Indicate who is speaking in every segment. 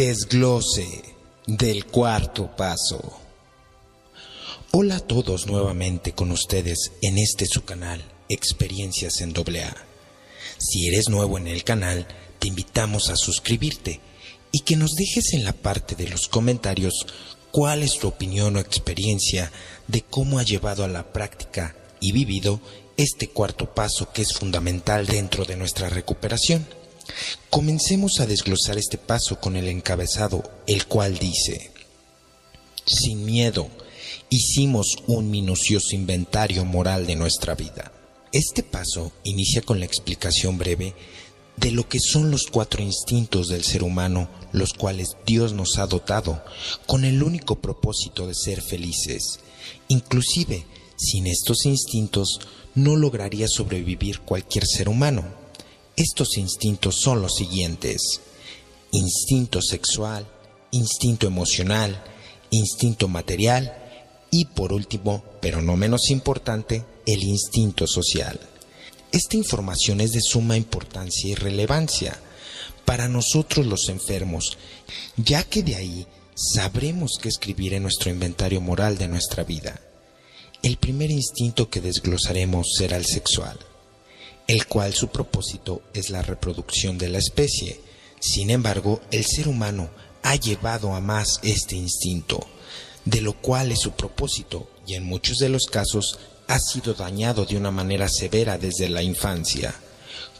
Speaker 1: Desglose del cuarto paso. Hola a todos nuevamente con ustedes en este su canal, Experiencias en AA. Si eres nuevo en el canal, te invitamos a suscribirte y que nos dejes en la parte de los comentarios cuál es tu opinión o experiencia de cómo ha llevado a la práctica y vivido este cuarto paso que es fundamental dentro de nuestra recuperación. Comencemos a desglosar este paso con el encabezado, el cual dice, sin miedo, hicimos un minucioso inventario moral de nuestra vida. Este paso inicia con la explicación breve de lo que son los cuatro instintos del ser humano, los cuales Dios nos ha dotado con el único propósito de ser felices. Inclusive, sin estos instintos no lograría sobrevivir cualquier ser humano. Estos instintos son los siguientes. Instinto sexual, instinto emocional, instinto material y por último, pero no menos importante, el instinto social. Esta información es de suma importancia y relevancia para nosotros los enfermos, ya que de ahí sabremos qué escribir en nuestro inventario moral de nuestra vida. El primer instinto que desglosaremos será el sexual el cual su propósito es la reproducción de la especie. Sin embargo, el ser humano ha llevado a más este instinto, de lo cual es su propósito y en muchos de los casos ha sido dañado de una manera severa desde la infancia,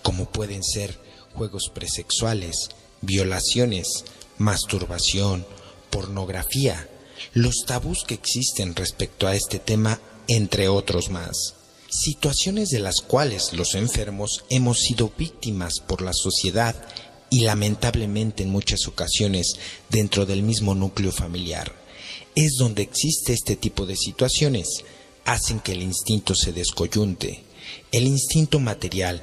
Speaker 1: como pueden ser juegos presexuales, violaciones, masturbación, pornografía, los tabús que existen respecto a este tema, entre otros más situaciones de las cuales los enfermos hemos sido víctimas por la sociedad y lamentablemente en muchas ocasiones dentro del mismo núcleo familiar. Es donde existe este tipo de situaciones, hacen que el instinto se descoyunte. El instinto material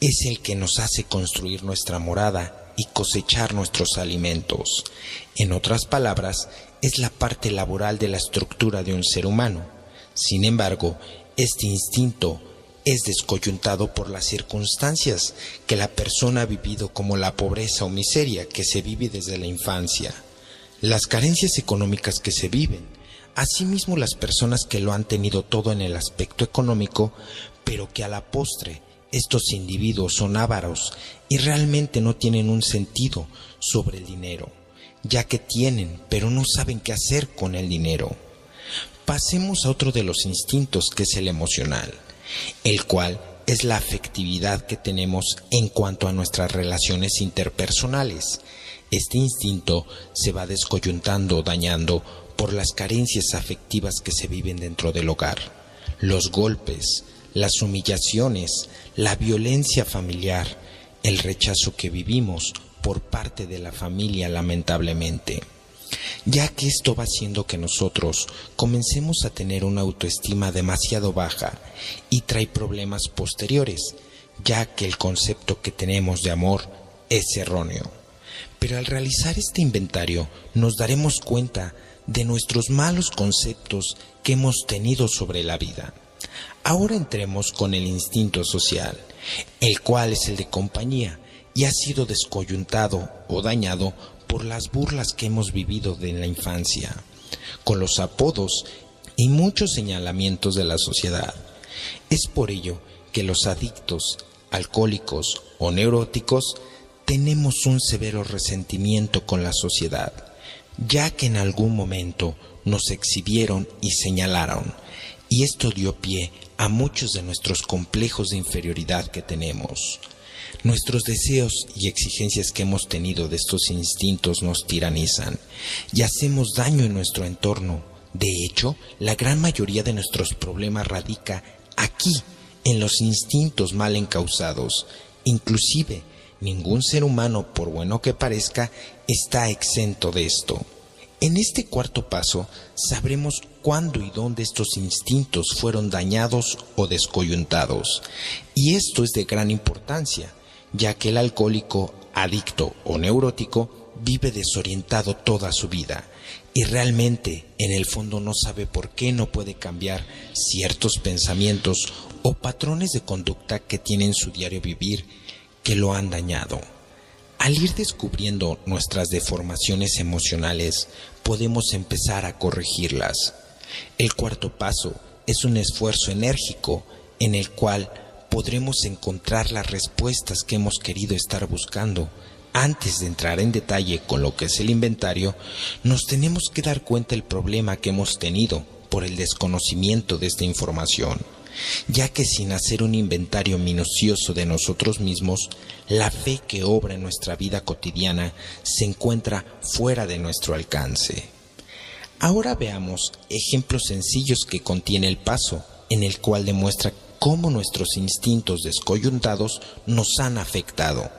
Speaker 1: es el que nos hace construir nuestra morada y cosechar nuestros alimentos. En otras palabras, es la parte laboral de la estructura de un ser humano. Sin embargo, este instinto es descoyuntado por las circunstancias que la persona ha vivido como la pobreza o miseria que se vive desde la infancia, las carencias económicas que se viven, asimismo las personas que lo han tenido todo en el aspecto económico, pero que a la postre estos individuos son ávaros y realmente no tienen un sentido sobre el dinero, ya que tienen, pero no saben qué hacer con el dinero. Pasemos a otro de los instintos que es el emocional, el cual es la afectividad que tenemos en cuanto a nuestras relaciones interpersonales. Este instinto se va descoyuntando o dañando por las carencias afectivas que se viven dentro del hogar, los golpes, las humillaciones, la violencia familiar, el rechazo que vivimos por parte de la familia lamentablemente ya que esto va haciendo que nosotros comencemos a tener una autoestima demasiado baja y trae problemas posteriores, ya que el concepto que tenemos de amor es erróneo. Pero al realizar este inventario nos daremos cuenta de nuestros malos conceptos que hemos tenido sobre la vida. Ahora entremos con el instinto social, el cual es el de compañía y ha sido descoyuntado o dañado por las burlas que hemos vivido de la infancia, con los apodos y muchos señalamientos de la sociedad. Es por ello que los adictos, alcohólicos o neuróticos tenemos un severo resentimiento con la sociedad, ya que en algún momento nos exhibieron y señalaron, y esto dio pie a muchos de nuestros complejos de inferioridad que tenemos. Nuestros deseos y exigencias que hemos tenido de estos instintos nos tiranizan y hacemos daño en nuestro entorno. De hecho, la gran mayoría de nuestros problemas radica aquí, en los instintos mal encausados. Inclusive, ningún ser humano, por bueno que parezca, está exento de esto. En este cuarto paso sabremos cuándo y dónde estos instintos fueron dañados o descoyuntados. Y esto es de gran importancia, ya que el alcohólico, adicto o neurótico vive desorientado toda su vida y realmente en el fondo no sabe por qué no puede cambiar ciertos pensamientos o patrones de conducta que tiene en su diario vivir que lo han dañado. Al ir descubriendo nuestras deformaciones emocionales, podemos empezar a corregirlas. El cuarto paso es un esfuerzo enérgico en el cual podremos encontrar las respuestas que hemos querido estar buscando. Antes de entrar en detalle con lo que es el inventario, nos tenemos que dar cuenta del problema que hemos tenido por el desconocimiento de esta información ya que sin hacer un inventario minucioso de nosotros mismos, la fe que obra en nuestra vida cotidiana se encuentra fuera de nuestro alcance. Ahora veamos ejemplos sencillos que contiene el paso, en el cual demuestra cómo nuestros instintos descoyuntados nos han afectado.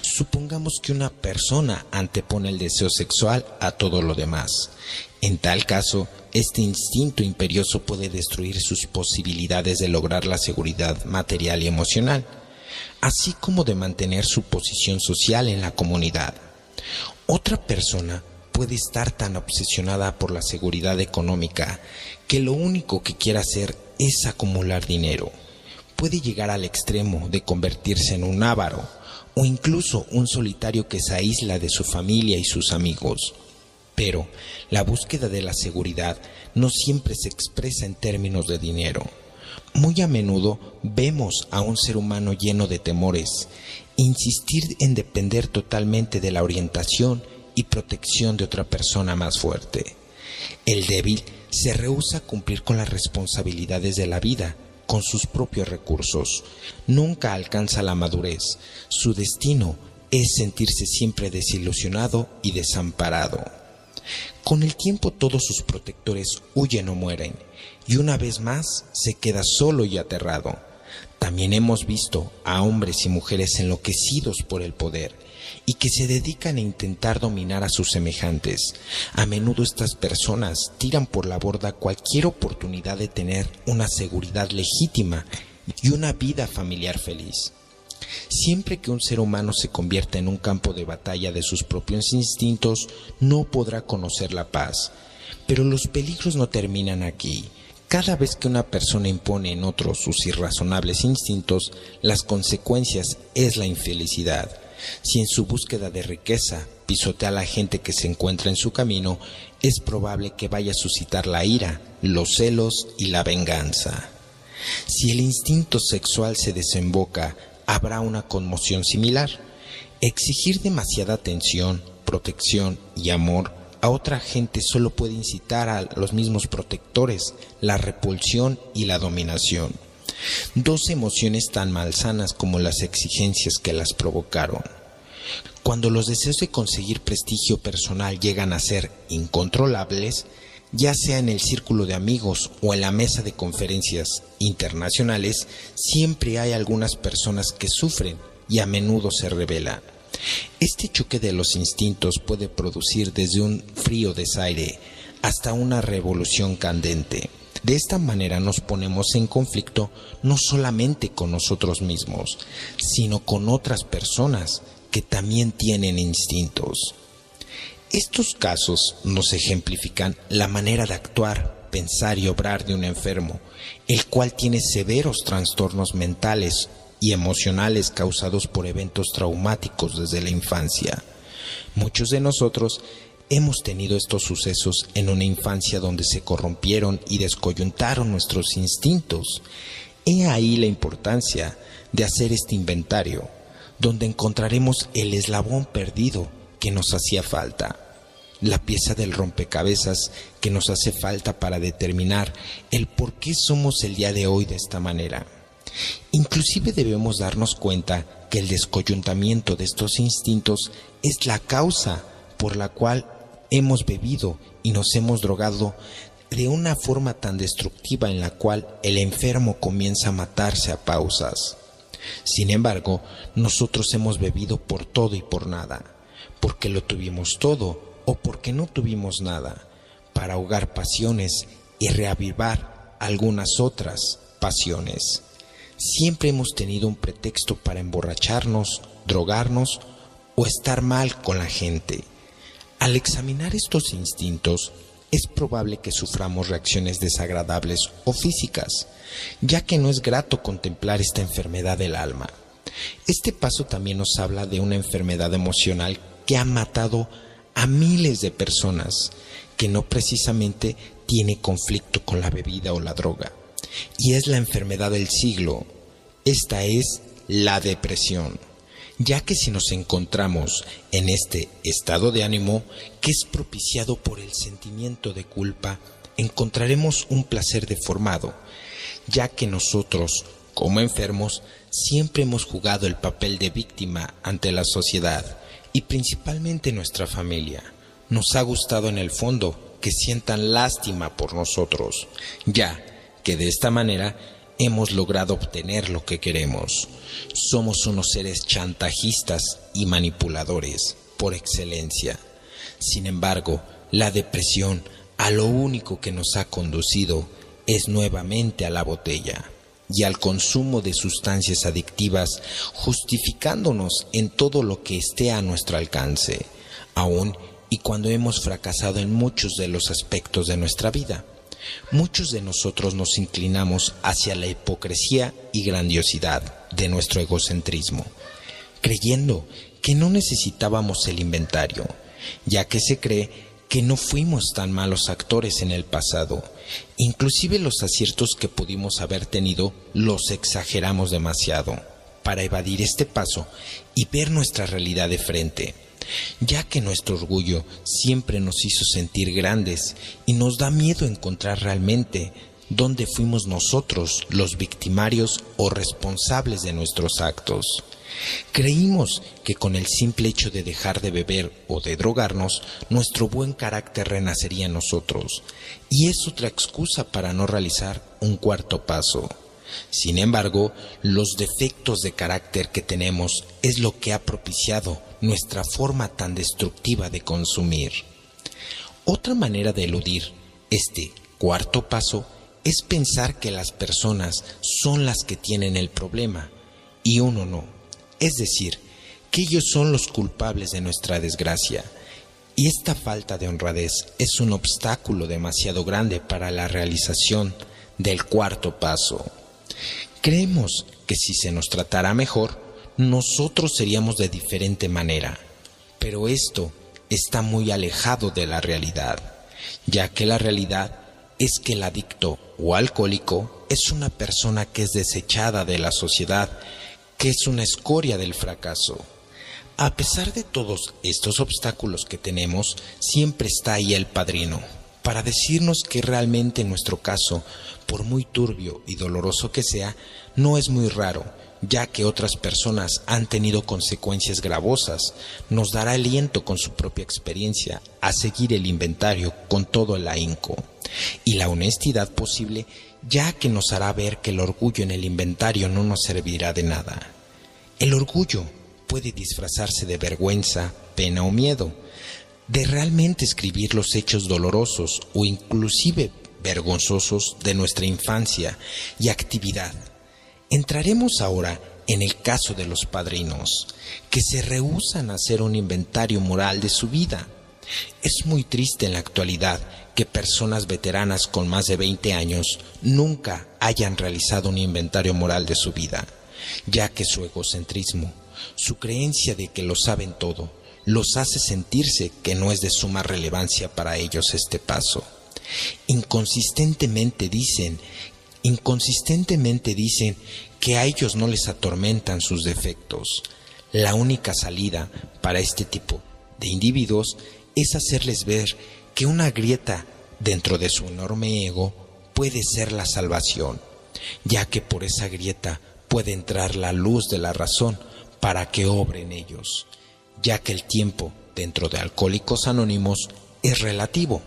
Speaker 1: Supongamos que una persona antepone el deseo sexual a todo lo demás. En tal caso, este instinto imperioso puede destruir sus posibilidades de lograr la seguridad material y emocional, así como de mantener su posición social en la comunidad. Otra persona puede estar tan obsesionada por la seguridad económica que lo único que quiere hacer es acumular dinero. Puede llegar al extremo de convertirse en un avaro o incluso un solitario que se aísla de su familia y sus amigos. Pero la búsqueda de la seguridad no siempre se expresa en términos de dinero. Muy a menudo vemos a un ser humano lleno de temores, insistir en depender totalmente de la orientación y protección de otra persona más fuerte. El débil se rehúsa a cumplir con las responsabilidades de la vida, con sus propios recursos. Nunca alcanza la madurez. Su destino es sentirse siempre desilusionado y desamparado. Con el tiempo todos sus protectores huyen o mueren, y una vez más se queda solo y aterrado. También hemos visto a hombres y mujeres enloquecidos por el poder y que se dedican a intentar dominar a sus semejantes. A menudo estas personas tiran por la borda cualquier oportunidad de tener una seguridad legítima y una vida familiar feliz. Siempre que un ser humano se convierta en un campo de batalla de sus propios instintos, no podrá conocer la paz. Pero los peligros no terminan aquí. Cada vez que una persona impone en otros sus irrazonables instintos, las consecuencias es la infelicidad. Si en su búsqueda de riqueza pisotea a la gente que se encuentra en su camino, es probable que vaya a suscitar la ira, los celos y la venganza. Si el instinto sexual se desemboca habrá una conmoción similar. Exigir demasiada atención, protección y amor a otra gente solo puede incitar a los mismos protectores la repulsión y la dominación. Dos emociones tan malsanas como las exigencias que las provocaron. Cuando los deseos de conseguir prestigio personal llegan a ser incontrolables, ya sea en el círculo de amigos o en la mesa de conferencias internacionales, siempre hay algunas personas que sufren y a menudo se rebelan. Este choque de los instintos puede producir desde un frío desaire hasta una revolución candente. De esta manera nos ponemos en conflicto no solamente con nosotros mismos, sino con otras personas que también tienen instintos. Estos casos nos ejemplifican la manera de actuar, pensar y obrar de un enfermo, el cual tiene severos trastornos mentales y emocionales causados por eventos traumáticos desde la infancia. Muchos de nosotros hemos tenido estos sucesos en una infancia donde se corrompieron y descoyuntaron nuestros instintos. He ahí la importancia de hacer este inventario, donde encontraremos el eslabón perdido que nos hacía falta la pieza del rompecabezas que nos hace falta para determinar el por qué somos el día de hoy de esta manera. Inclusive debemos darnos cuenta que el descoyuntamiento de estos instintos es la causa por la cual hemos bebido y nos hemos drogado de una forma tan destructiva en la cual el enfermo comienza a matarse a pausas. Sin embargo, nosotros hemos bebido por todo y por nada, porque lo tuvimos todo o porque no tuvimos nada para ahogar pasiones y reavivar algunas otras pasiones. Siempre hemos tenido un pretexto para emborracharnos, drogarnos o estar mal con la gente. Al examinar estos instintos, es probable que suframos reacciones desagradables o físicas, ya que no es grato contemplar esta enfermedad del alma. Este paso también nos habla de una enfermedad emocional que ha matado a miles de personas, que no precisamente tiene conflicto con la bebida o la droga. Y es la enfermedad del siglo. Esta es la depresión ya que si nos encontramos en este estado de ánimo que es propiciado por el sentimiento de culpa, encontraremos un placer deformado, ya que nosotros, como enfermos, siempre hemos jugado el papel de víctima ante la sociedad y principalmente nuestra familia. Nos ha gustado en el fondo que sientan lástima por nosotros, ya que de esta manera hemos logrado obtener lo que queremos. Somos unos seres chantajistas y manipuladores por excelencia. Sin embargo, la depresión a lo único que nos ha conducido es nuevamente a la botella y al consumo de sustancias adictivas, justificándonos en todo lo que esté a nuestro alcance, aun y cuando hemos fracasado en muchos de los aspectos de nuestra vida. Muchos de nosotros nos inclinamos hacia la hipocresía y grandiosidad de nuestro egocentrismo, creyendo que no necesitábamos el inventario, ya que se cree que no fuimos tan malos actores en el pasado. Inclusive los aciertos que pudimos haber tenido los exageramos demasiado para evadir este paso y ver nuestra realidad de frente ya que nuestro orgullo siempre nos hizo sentir grandes y nos da miedo encontrar realmente dónde fuimos nosotros los victimarios o responsables de nuestros actos. Creímos que con el simple hecho de dejar de beber o de drogarnos, nuestro buen carácter renacería en nosotros, y es otra excusa para no realizar un cuarto paso. Sin embargo, los defectos de carácter que tenemos es lo que ha propiciado nuestra forma tan destructiva de consumir. Otra manera de eludir este cuarto paso es pensar que las personas son las que tienen el problema y uno no. Es decir, que ellos son los culpables de nuestra desgracia. Y esta falta de honradez es un obstáculo demasiado grande para la realización del cuarto paso. Creemos que si se nos tratara mejor, nosotros seríamos de diferente manera, pero esto está muy alejado de la realidad, ya que la realidad es que el adicto o alcohólico es una persona que es desechada de la sociedad, que es una escoria del fracaso. A pesar de todos estos obstáculos que tenemos, siempre está ahí el padrino, para decirnos que realmente en nuestro caso, por muy turbio y doloroso que sea, no es muy raro, ya que otras personas han tenido consecuencias gravosas, nos dará aliento con su propia experiencia a seguir el inventario con todo el ahínco y la honestidad posible, ya que nos hará ver que el orgullo en el inventario no nos servirá de nada. El orgullo puede disfrazarse de vergüenza, pena o miedo, de realmente escribir los hechos dolorosos o inclusive vergonzosos de nuestra infancia y actividad. Entraremos ahora en el caso de los padrinos, que se rehúsan a hacer un inventario moral de su vida. Es muy triste en la actualidad que personas veteranas con más de 20 años nunca hayan realizado un inventario moral de su vida, ya que su egocentrismo, su creencia de que lo saben todo, los hace sentirse que no es de suma relevancia para ellos este paso. Inconsistentemente dicen, inconsistentemente dicen que a ellos no les atormentan sus defectos. La única salida para este tipo de individuos es hacerles ver que una grieta dentro de su enorme ego puede ser la salvación, ya que por esa grieta puede entrar la luz de la razón para que obre en ellos ya que el tiempo dentro de Alcohólicos Anónimos es relativo,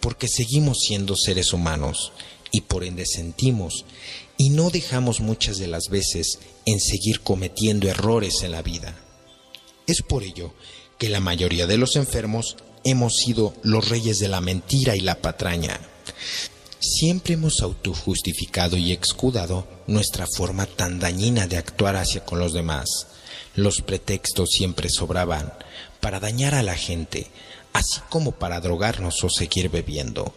Speaker 1: porque seguimos siendo seres humanos y por ende sentimos y no dejamos muchas de las veces en seguir cometiendo errores en la vida. Es por ello que la mayoría de los enfermos hemos sido los reyes de la mentira y la patraña. Siempre hemos autojustificado y excudado nuestra forma tan dañina de actuar hacia con los demás los pretextos siempre sobraban para dañar a la gente, así como para drogarnos o seguir bebiendo.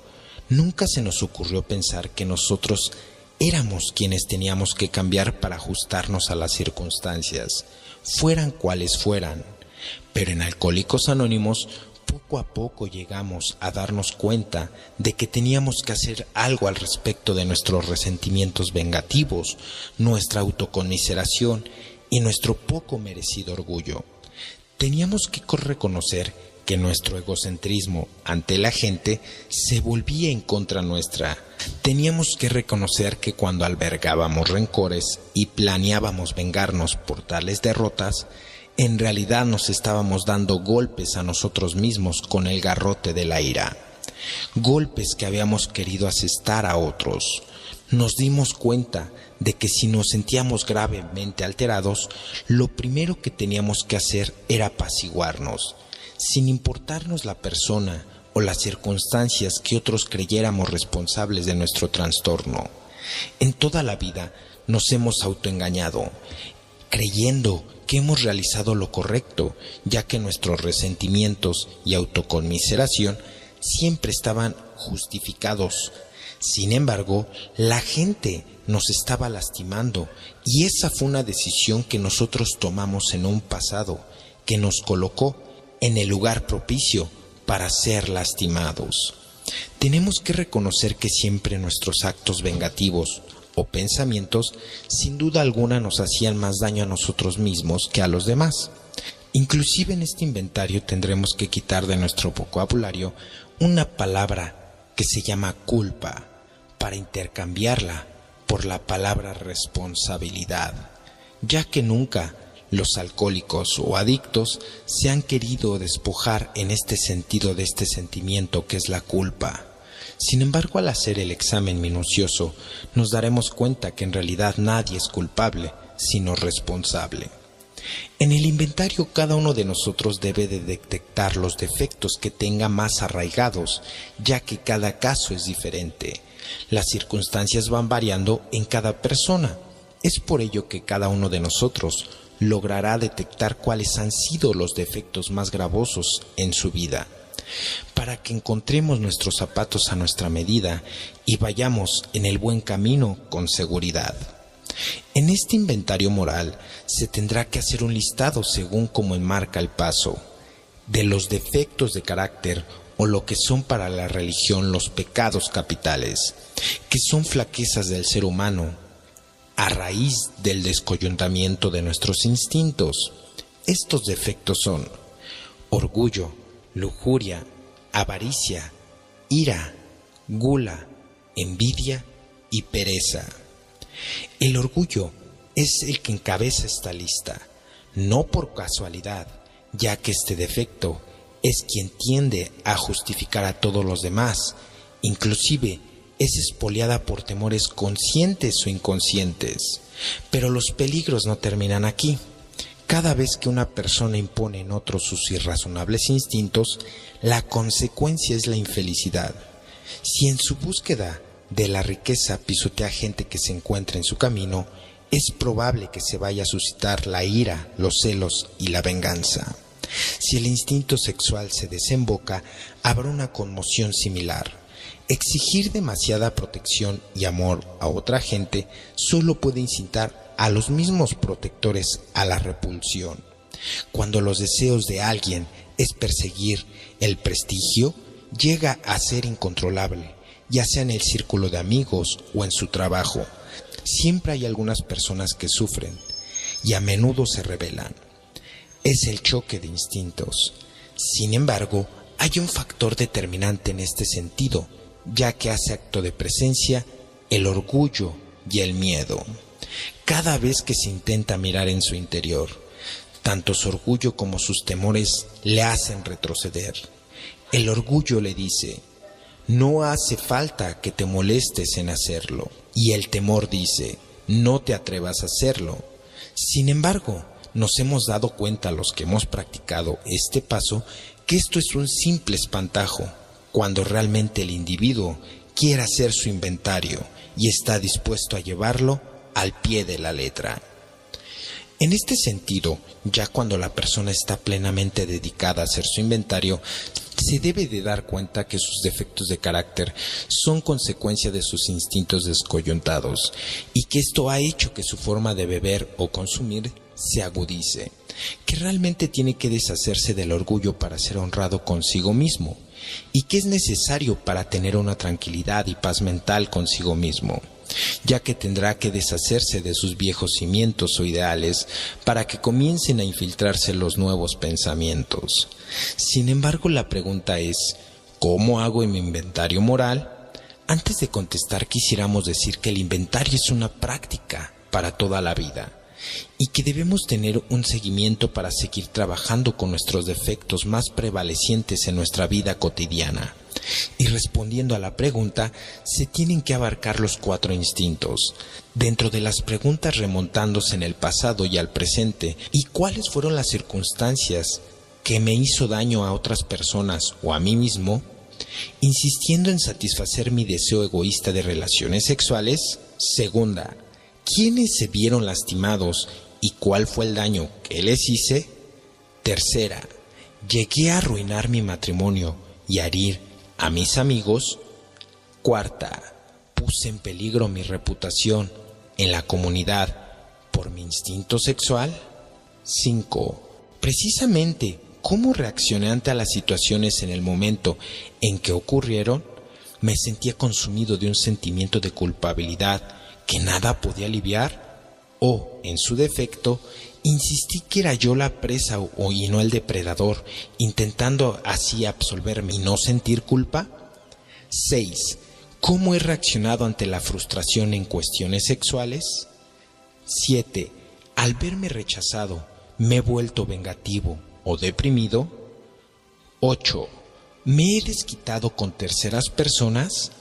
Speaker 1: Nunca se nos ocurrió pensar que nosotros éramos quienes teníamos que cambiar para ajustarnos a las circunstancias, fueran cuales fueran. Pero en Alcohólicos Anónimos poco a poco llegamos a darnos cuenta de que teníamos que hacer algo al respecto de nuestros resentimientos vengativos, nuestra autoconmiseración y nuestro poco merecido orgullo. Teníamos que reconocer que nuestro egocentrismo ante la gente se volvía en contra nuestra. Teníamos que reconocer que cuando albergábamos rencores y planeábamos vengarnos por tales derrotas, en realidad nos estábamos dando golpes a nosotros mismos con el garrote de la ira, golpes que habíamos querido asestar a otros. Nos dimos cuenta de que si nos sentíamos gravemente alterados, lo primero que teníamos que hacer era apaciguarnos, sin importarnos la persona o las circunstancias que otros creyéramos responsables de nuestro trastorno. En toda la vida nos hemos autoengañado, creyendo que hemos realizado lo correcto, ya que nuestros resentimientos y autoconmiseración siempre estaban justificados. Sin embargo, la gente nos estaba lastimando y esa fue una decisión que nosotros tomamos en un pasado, que nos colocó en el lugar propicio para ser lastimados. Tenemos que reconocer que siempre nuestros actos vengativos o pensamientos sin duda alguna nos hacían más daño a nosotros mismos que a los demás. Inclusive en este inventario tendremos que quitar de nuestro vocabulario una palabra que se llama culpa para intercambiarla por la palabra responsabilidad, ya que nunca los alcohólicos o adictos se han querido despojar en este sentido de este sentimiento que es la culpa. Sin embargo, al hacer el examen minucioso, nos daremos cuenta que en realidad nadie es culpable, sino responsable. En el inventario cada uno de nosotros debe de detectar los defectos que tenga más arraigados, ya que cada caso es diferente. Las circunstancias van variando en cada persona. Es por ello que cada uno de nosotros logrará detectar cuáles han sido los defectos más gravosos en su vida, para que encontremos nuestros zapatos a nuestra medida y vayamos en el buen camino con seguridad. En este inventario moral se tendrá que hacer un listado según como enmarca el paso de los defectos de carácter o lo que son para la religión los pecados capitales, que son flaquezas del ser humano a raíz del descoyuntamiento de nuestros instintos. Estos defectos son orgullo, lujuria, avaricia, ira, gula, envidia y pereza. El orgullo es el que encabeza esta lista, no por casualidad, ya que este defecto es quien tiende a justificar a todos los demás, inclusive es espoliada por temores conscientes o inconscientes. Pero los peligros no terminan aquí. Cada vez que una persona impone en otros sus irrazonables instintos, la consecuencia es la infelicidad. Si en su búsqueda de la riqueza pisotea gente que se encuentra en su camino, es probable que se vaya a suscitar la ira, los celos y la venganza. Si el instinto sexual se desemboca, habrá una conmoción similar. Exigir demasiada protección y amor a otra gente solo puede incitar a los mismos protectores a la repulsión. Cuando los deseos de alguien es perseguir el prestigio, llega a ser incontrolable, ya sea en el círculo de amigos o en su trabajo. Siempre hay algunas personas que sufren y a menudo se rebelan. Es el choque de instintos. Sin embargo, hay un factor determinante en este sentido, ya que hace acto de presencia el orgullo y el miedo. Cada vez que se intenta mirar en su interior, tanto su orgullo como sus temores le hacen retroceder. El orgullo le dice, no hace falta que te molestes en hacerlo. Y el temor dice, no te atrevas a hacerlo. Sin embargo, nos hemos dado cuenta los que hemos practicado este paso que esto es un simple espantajo cuando realmente el individuo quiere hacer su inventario y está dispuesto a llevarlo al pie de la letra. En este sentido, ya cuando la persona está plenamente dedicada a hacer su inventario, se debe de dar cuenta que sus defectos de carácter son consecuencia de sus instintos descoyuntados y que esto ha hecho que su forma de beber o consumir se agudice, que realmente tiene que deshacerse del orgullo para ser honrado consigo mismo y que es necesario para tener una tranquilidad y paz mental consigo mismo ya que tendrá que deshacerse de sus viejos cimientos o ideales para que comiencen a infiltrarse los nuevos pensamientos. Sin embargo, la pregunta es, ¿cómo hago en mi inventario moral? Antes de contestar, quisiéramos decir que el inventario es una práctica para toda la vida y que debemos tener un seguimiento para seguir trabajando con nuestros defectos más prevalecientes en nuestra vida cotidiana. Y respondiendo a la pregunta, se tienen que abarcar los cuatro instintos. Dentro de las preguntas remontándose en el pasado y al presente, ¿y cuáles fueron las circunstancias que me hizo daño a otras personas o a mí mismo? Insistiendo en satisfacer mi deseo egoísta de relaciones sexuales. Segunda, ¿quiénes se vieron lastimados y cuál fue el daño que les hice? Tercera, llegué a arruinar mi matrimonio y a herir a mis amigos. Cuarta, puse en peligro mi reputación en la comunidad por mi instinto sexual. Cinco, precisamente cómo reaccioné ante las situaciones en el momento en que ocurrieron, me sentía consumido de un sentimiento de culpabilidad que nada podía aliviar o, en su defecto, insistí que era yo la presa o, y no el depredador, intentando así absolverme y no sentir culpa? 6. ¿Cómo he reaccionado ante la frustración en cuestiones sexuales? 7. Al verme rechazado, ¿me he vuelto vengativo o deprimido? 8. ¿Me he desquitado con terceras personas?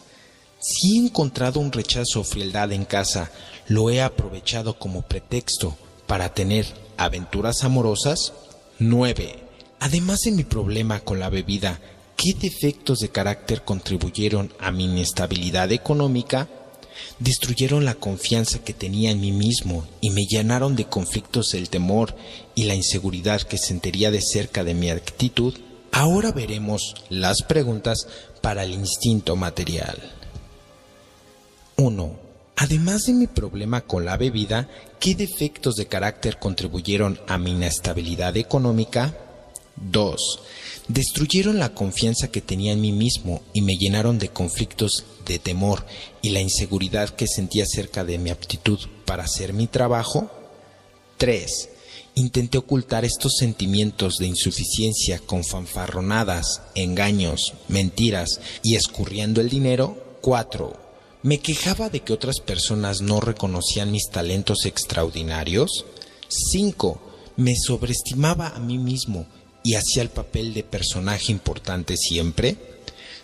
Speaker 1: Si he encontrado un rechazo o frialdad en casa, lo he aprovechado como pretexto para tener aventuras amorosas. 9. Además de mi problema con la bebida, ¿qué defectos de carácter contribuyeron a mi inestabilidad económica? Destruyeron la confianza que tenía en mí mismo y me llenaron de conflictos el temor y la inseguridad que sentiría de cerca de mi actitud. Ahora veremos las preguntas para el instinto material. 1. Además de mi problema con la bebida, ¿qué defectos de carácter contribuyeron a mi inestabilidad económica? 2. Destruyeron la confianza que tenía en mí mismo y me llenaron de conflictos de temor y la inseguridad que sentía acerca de mi aptitud para hacer mi trabajo. 3. Intenté ocultar estos sentimientos de insuficiencia con fanfarronadas, engaños, mentiras y escurriendo el dinero. 4. ¿Me quejaba de que otras personas no reconocían mis talentos extraordinarios? 5. ¿Me sobreestimaba a mí mismo y hacía el papel de personaje importante siempre?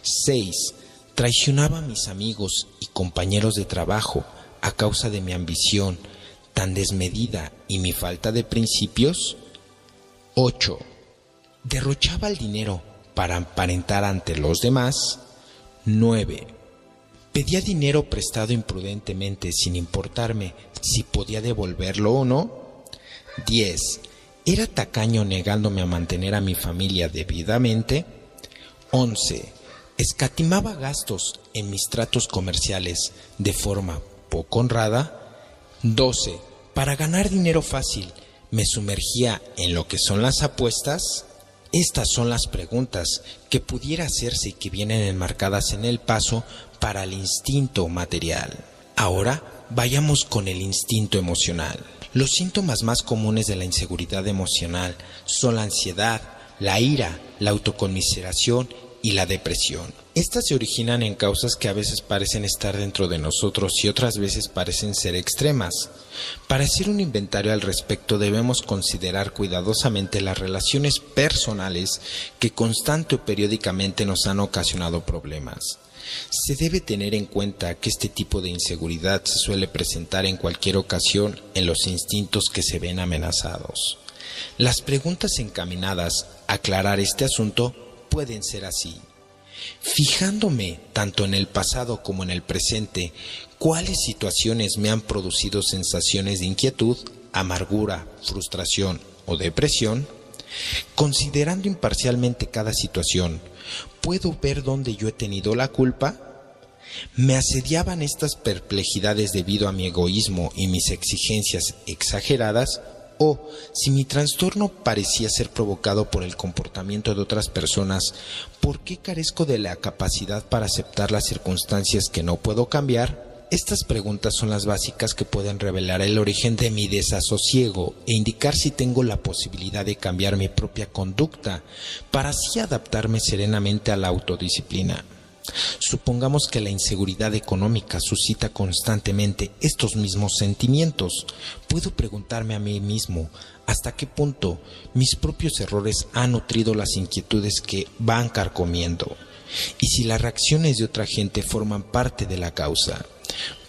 Speaker 1: 6. ¿Traicionaba a mis amigos y compañeros de trabajo a causa de mi ambición tan desmedida y mi falta de principios? 8. ¿Derrochaba el dinero para aparentar ante los demás? 9 Pedía dinero prestado imprudentemente sin importarme si podía devolverlo o no. 10. Era tacaño negándome a mantener a mi familia debidamente. 11. Escatimaba gastos en mis tratos comerciales de forma poco honrada. 12. Para ganar dinero fácil, me sumergía en lo que son las apuestas. Estas son las preguntas que pudiera hacerse y que vienen enmarcadas en el paso para el instinto material. Ahora vayamos con el instinto emocional. Los síntomas más comunes de la inseguridad emocional son la ansiedad, la ira, la autoconmiseración y la depresión. Estas se originan en causas que a veces parecen estar dentro de nosotros y otras veces parecen ser extremas. Para hacer un inventario al respecto debemos considerar cuidadosamente las relaciones personales que constante o periódicamente nos han ocasionado problemas. Se debe tener en cuenta que este tipo de inseguridad se suele presentar en cualquier ocasión en los instintos que se ven amenazados. Las preguntas encaminadas a aclarar este asunto pueden ser así. Fijándome tanto en el pasado como en el presente, cuáles situaciones me han producido sensaciones de inquietud, amargura, frustración o depresión, considerando imparcialmente cada situación, ¿Puedo ver dónde yo he tenido la culpa? Me asediaban estas perplejidades debido a mi egoísmo y mis exigencias exageradas, o si mi trastorno parecía ser provocado por el comportamiento de otras personas, ¿por qué carezco de la capacidad para aceptar las circunstancias que no puedo cambiar? Estas preguntas son las básicas que pueden revelar el origen de mi desasosiego e indicar si tengo la posibilidad de cambiar mi propia conducta para así adaptarme serenamente a la autodisciplina. Supongamos que la inseguridad económica suscita constantemente estos mismos sentimientos. Puedo preguntarme a mí mismo hasta qué punto mis propios errores han nutrido las inquietudes que van carcomiendo y si las reacciones de otra gente forman parte de la causa.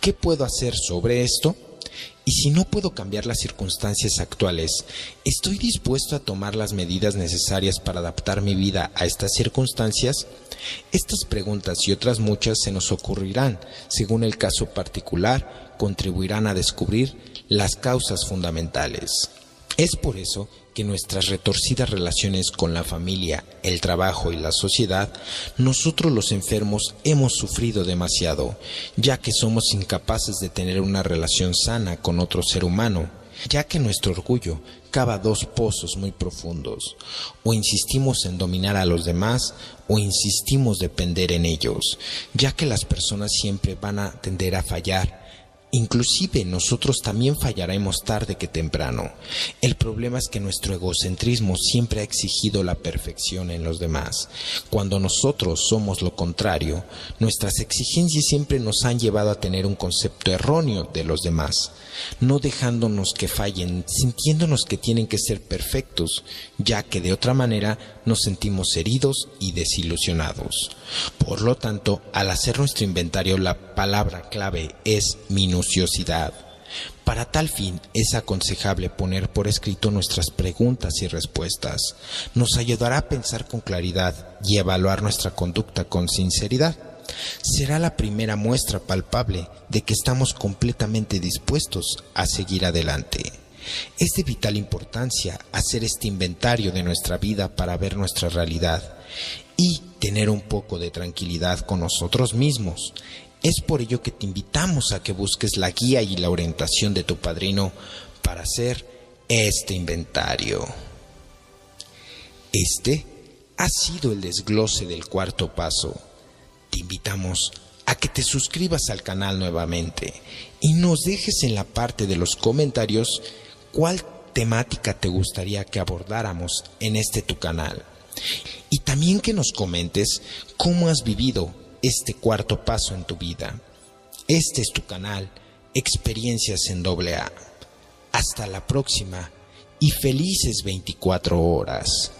Speaker 1: ¿Qué puedo hacer sobre esto? Y si no puedo cambiar las circunstancias actuales, ¿estoy dispuesto a tomar las medidas necesarias para adaptar mi vida a estas circunstancias? Estas preguntas y otras muchas se nos ocurrirán, según el caso particular, contribuirán a descubrir las causas fundamentales. Es por eso que nuestras retorcidas relaciones con la familia, el trabajo y la sociedad, nosotros los enfermos hemos sufrido demasiado, ya que somos incapaces de tener una relación sana con otro ser humano, ya que nuestro orgullo cava dos pozos muy profundos, o insistimos en dominar a los demás o insistimos depender en ellos, ya que las personas siempre van a tender a fallar Inclusive nosotros también fallaremos tarde que temprano. El problema es que nuestro egocentrismo siempre ha exigido la perfección en los demás. Cuando nosotros somos lo contrario, nuestras exigencias siempre nos han llevado a tener un concepto erróneo de los demás, no dejándonos que fallen, sintiéndonos que tienen que ser perfectos, ya que de otra manera nos sentimos heridos y desilusionados. Por lo tanto, al hacer nuestro inventario, la palabra clave es Para tal fin es aconsejable poner por escrito nuestras preguntas y respuestas. Nos ayudará a pensar con claridad y evaluar nuestra conducta con sinceridad. Será la primera muestra palpable de que estamos completamente dispuestos a seguir adelante. Es de vital importancia hacer este inventario de nuestra vida para ver nuestra realidad y tener un poco de tranquilidad con nosotros mismos. Es por ello que te invitamos a que busques la guía y la orientación de tu padrino para hacer este inventario. Este ha sido el desglose del cuarto paso. Te invitamos a que te suscribas al canal nuevamente y nos dejes en la parte de los comentarios cuál temática te gustaría que abordáramos en este tu canal. Y también que nos comentes cómo has vivido este cuarto paso en tu vida. Este es tu canal, Experiencias en doble A. Hasta la próxima y felices 24 horas.